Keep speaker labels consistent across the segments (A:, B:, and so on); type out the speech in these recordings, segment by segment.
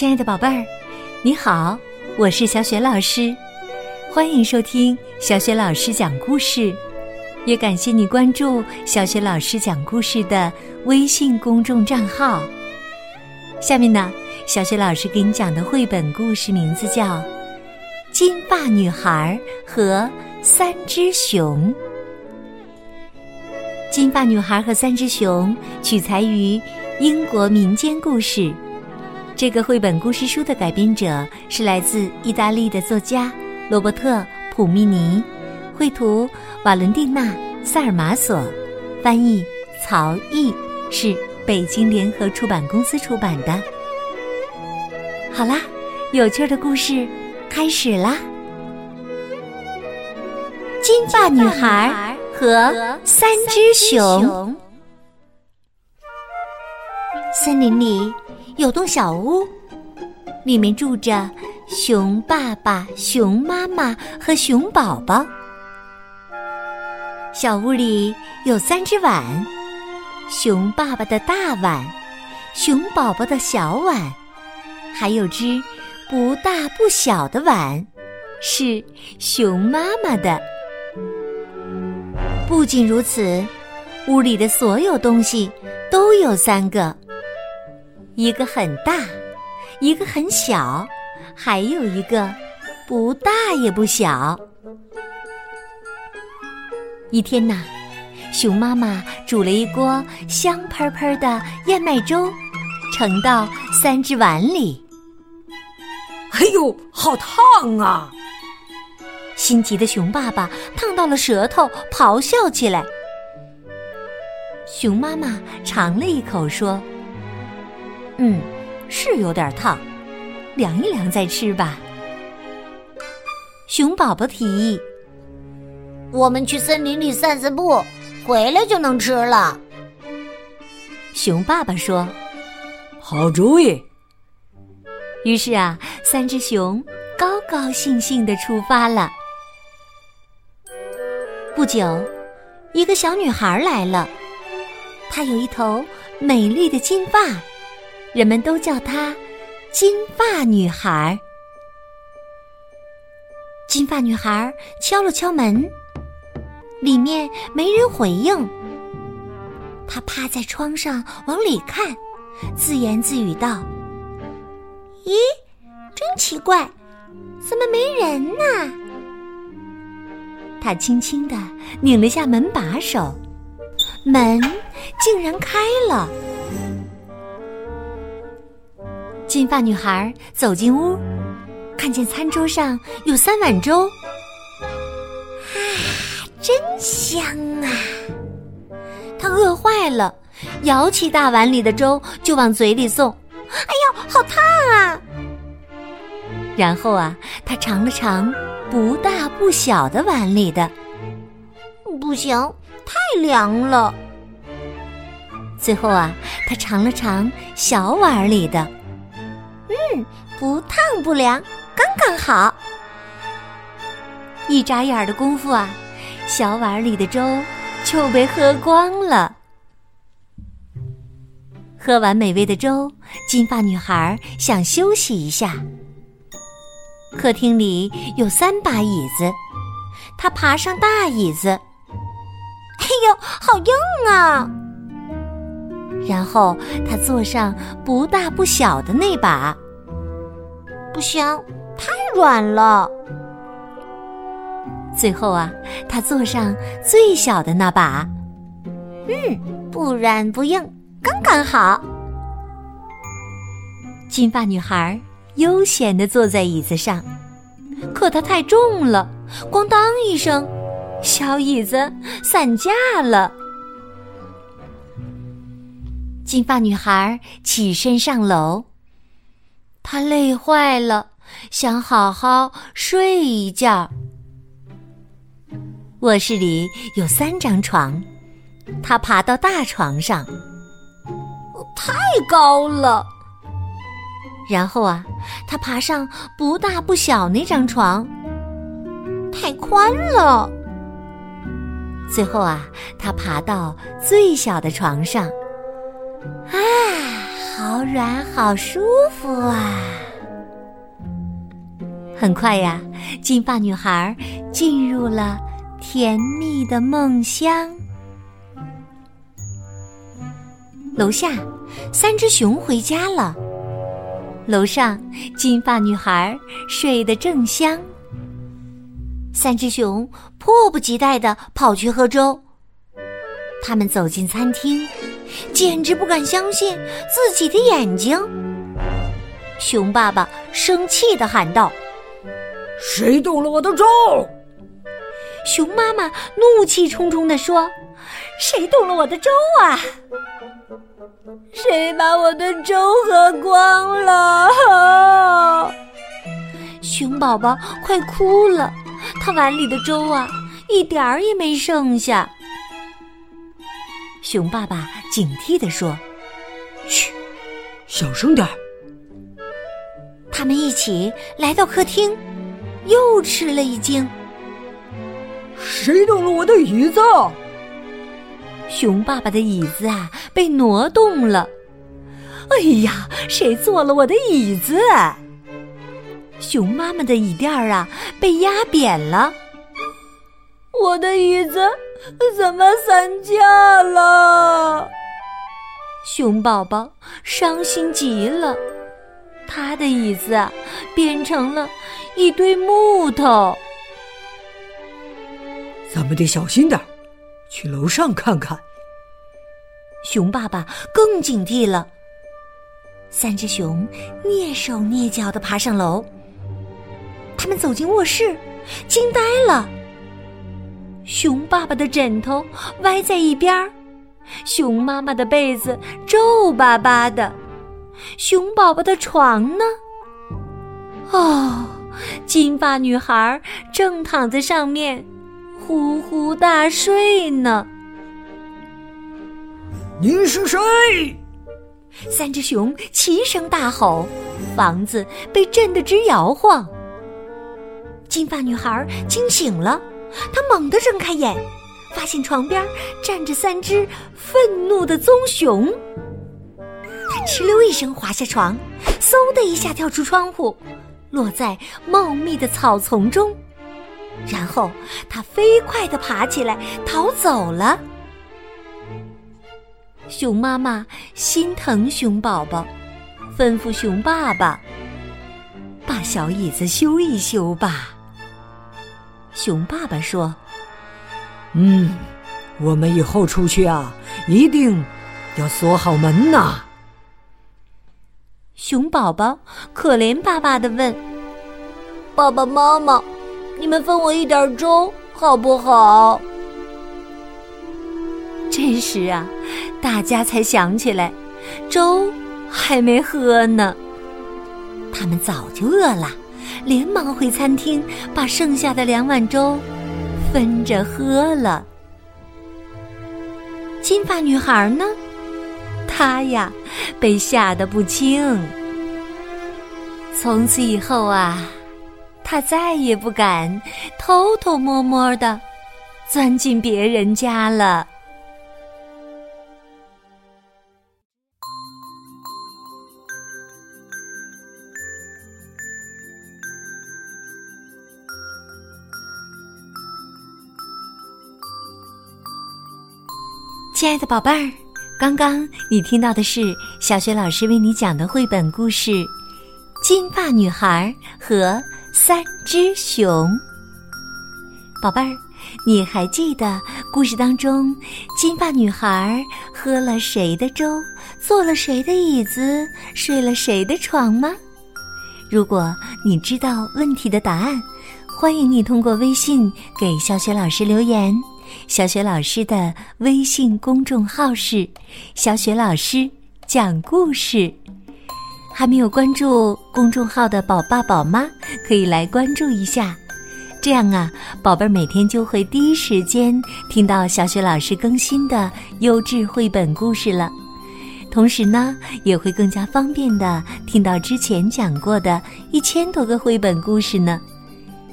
A: 亲爱的宝贝儿，你好，我是小雪老师，欢迎收听小雪老师讲故事，也感谢你关注小雪老师讲故事的微信公众账号。下面呢，小雪老师给你讲的绘本故事名字叫《金发女孩和三只熊》。金发女孩和三只熊取材于英国民间故事。这个绘本故事书的改编者是来自意大利的作家罗伯特·普密尼，绘图瓦伦蒂娜·萨尔马索，翻译曹毅，是北京联合出版公司出版的。好啦，有趣的故事开始啦！金发女孩和三只熊。森林里。有栋小屋，里面住着熊爸爸、熊妈妈和熊宝宝。小屋里有三只碗：熊爸爸的大碗，熊宝宝的小碗，还有只不大不小的碗，是熊妈妈的。不仅如此，屋里的所有东西都有三个。一个很大，一个很小，还有一个不大也不小。一天呐，熊妈妈煮了一锅香喷喷的燕麦粥，盛到三只碗里。
B: 哎呦，好烫啊！
A: 心急的熊爸爸烫到了舌头，咆哮起来。熊妈妈尝了一口，说。嗯，是有点烫，凉一凉再吃吧。熊宝宝提议：“
C: 我们去森林里散散步，回来就能吃了。”
A: 熊爸爸说：“
B: 好主意。”
A: 于是啊，三只熊高高兴兴的出发了。不久，一个小女孩来了，她有一头美丽的金发。人们都叫她金发女孩。金发女孩敲了敲门，里面没人回应。她趴在窗上往里看，自言自语道：“咦，真奇怪，怎么没人呢？”她轻轻的拧了下门把手，门竟然开了。金发女孩走进屋，看见餐桌上有三碗粥，啊，真香啊！她饿坏了，舀起大碗里的粥就往嘴里送。哎呦，好烫啊！然后啊，她尝了尝不大不小的碗里的，不行，太凉了。最后啊，她尝了尝小碗里的。嗯，不烫不凉，刚刚好。一眨眼的功夫啊，小碗里的粥就被喝光了。喝完美味的粥，金发女孩想休息一下。客厅里有三把椅子，她爬上大椅子，哎呦，好硬啊！然后她坐上不大不小的那把。不行，太软了。最后啊，他坐上最小的那把，嗯，不软不硬，刚刚好。金发女孩悠闲的坐在椅子上，可它太重了，咣当一声，小椅子散架了。金发女孩起身上楼。他累坏了，想好好睡一觉。卧室里有三张床，他爬到大床上，太高了。然后啊，他爬上不大不小那张床，太宽了。最后啊，他爬到最小的床上，啊，好软，好舒服啊！很快呀，金发女孩进入了甜蜜的梦乡。楼下，三只熊回家了。楼上，金发女孩睡得正香。三只熊迫不及待地跑去喝粥。他们走进餐厅，简直不敢相信自己的眼睛。熊爸爸生气的喊道：“
B: 谁动了我的粥？”
A: 熊妈妈怒气冲冲的说：“谁动了我的粥啊？谁把我的粥喝光了？”熊宝宝快哭了，他碗里的粥啊，一点儿也没剩下。熊爸爸警惕地说：“
B: 嘘，小声点儿。”
A: 他们一起来到客厅，又吃了一惊。
B: 谁动了我的椅子？
A: 熊爸爸的椅子啊，被挪动了。哎呀，谁坐了我的椅子？熊妈妈的椅垫儿啊，被压扁了。我的椅子。怎么散架了？熊宝宝伤心极了，他的椅子啊变成了一堆木头。
B: 咱们得小心点去楼上看看。
A: 熊爸爸更警惕了。三只熊蹑手蹑脚的爬上楼，他们走进卧室，惊呆了。熊爸爸的枕头歪在一边儿，熊妈妈的被子皱巴巴的，熊宝宝的床呢？哦，金发女孩正躺在上面，呼呼大睡呢。
B: 你是谁？
A: 三只熊齐声大吼，房子被震得直摇晃。金发女孩惊醒了。他猛地睁开眼，发现床边站着三只愤怒的棕熊。他哧溜一声滑下床，嗖的一下跳出窗户，落在茂密的草丛中。然后他飞快地爬起来逃走了。熊妈妈心疼熊宝宝，吩咐熊爸爸把小椅子修一修吧。熊爸爸说：“
B: 嗯，我们以后出去啊，一定要锁好门呐。”
A: 熊宝宝可怜巴巴的问：“爸爸妈妈，你们分我一点粥好不好？”这时啊，大家才想起来，粥还没喝呢，他们早就饿了。连忙回餐厅，把剩下的两碗粥分着喝了。金发女孩呢？她呀，被吓得不轻。从此以后啊，她再也不敢偷偷摸摸的钻进别人家了。亲爱的宝贝儿，刚刚你听到的是小雪老师为你讲的绘本故事《金发女孩和三只熊》。宝贝儿，你还记得故事当中金发女孩喝了谁的粥，坐了谁的椅子，睡了谁的床吗？如果你知道问题的答案，欢迎你通过微信给小雪老师留言。小雪老师的微信公众号是“小雪老师讲故事”，还没有关注公众号的宝爸宝妈可以来关注一下，这样啊，宝贝儿每天就会第一时间听到小雪老师更新的优质绘本故事了，同时呢，也会更加方便的听到之前讲过的一千多个绘本故事呢。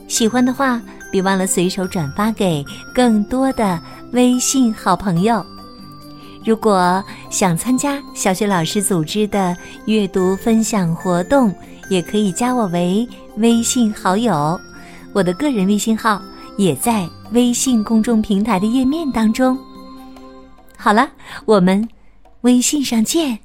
A: 喜欢的话。别忘了随手转发给更多的微信好朋友。如果想参加小雪老师组织的阅读分享活动，也可以加我为微信好友。我的个人微信号也在微信公众平台的页面当中。好了，我们微信上见。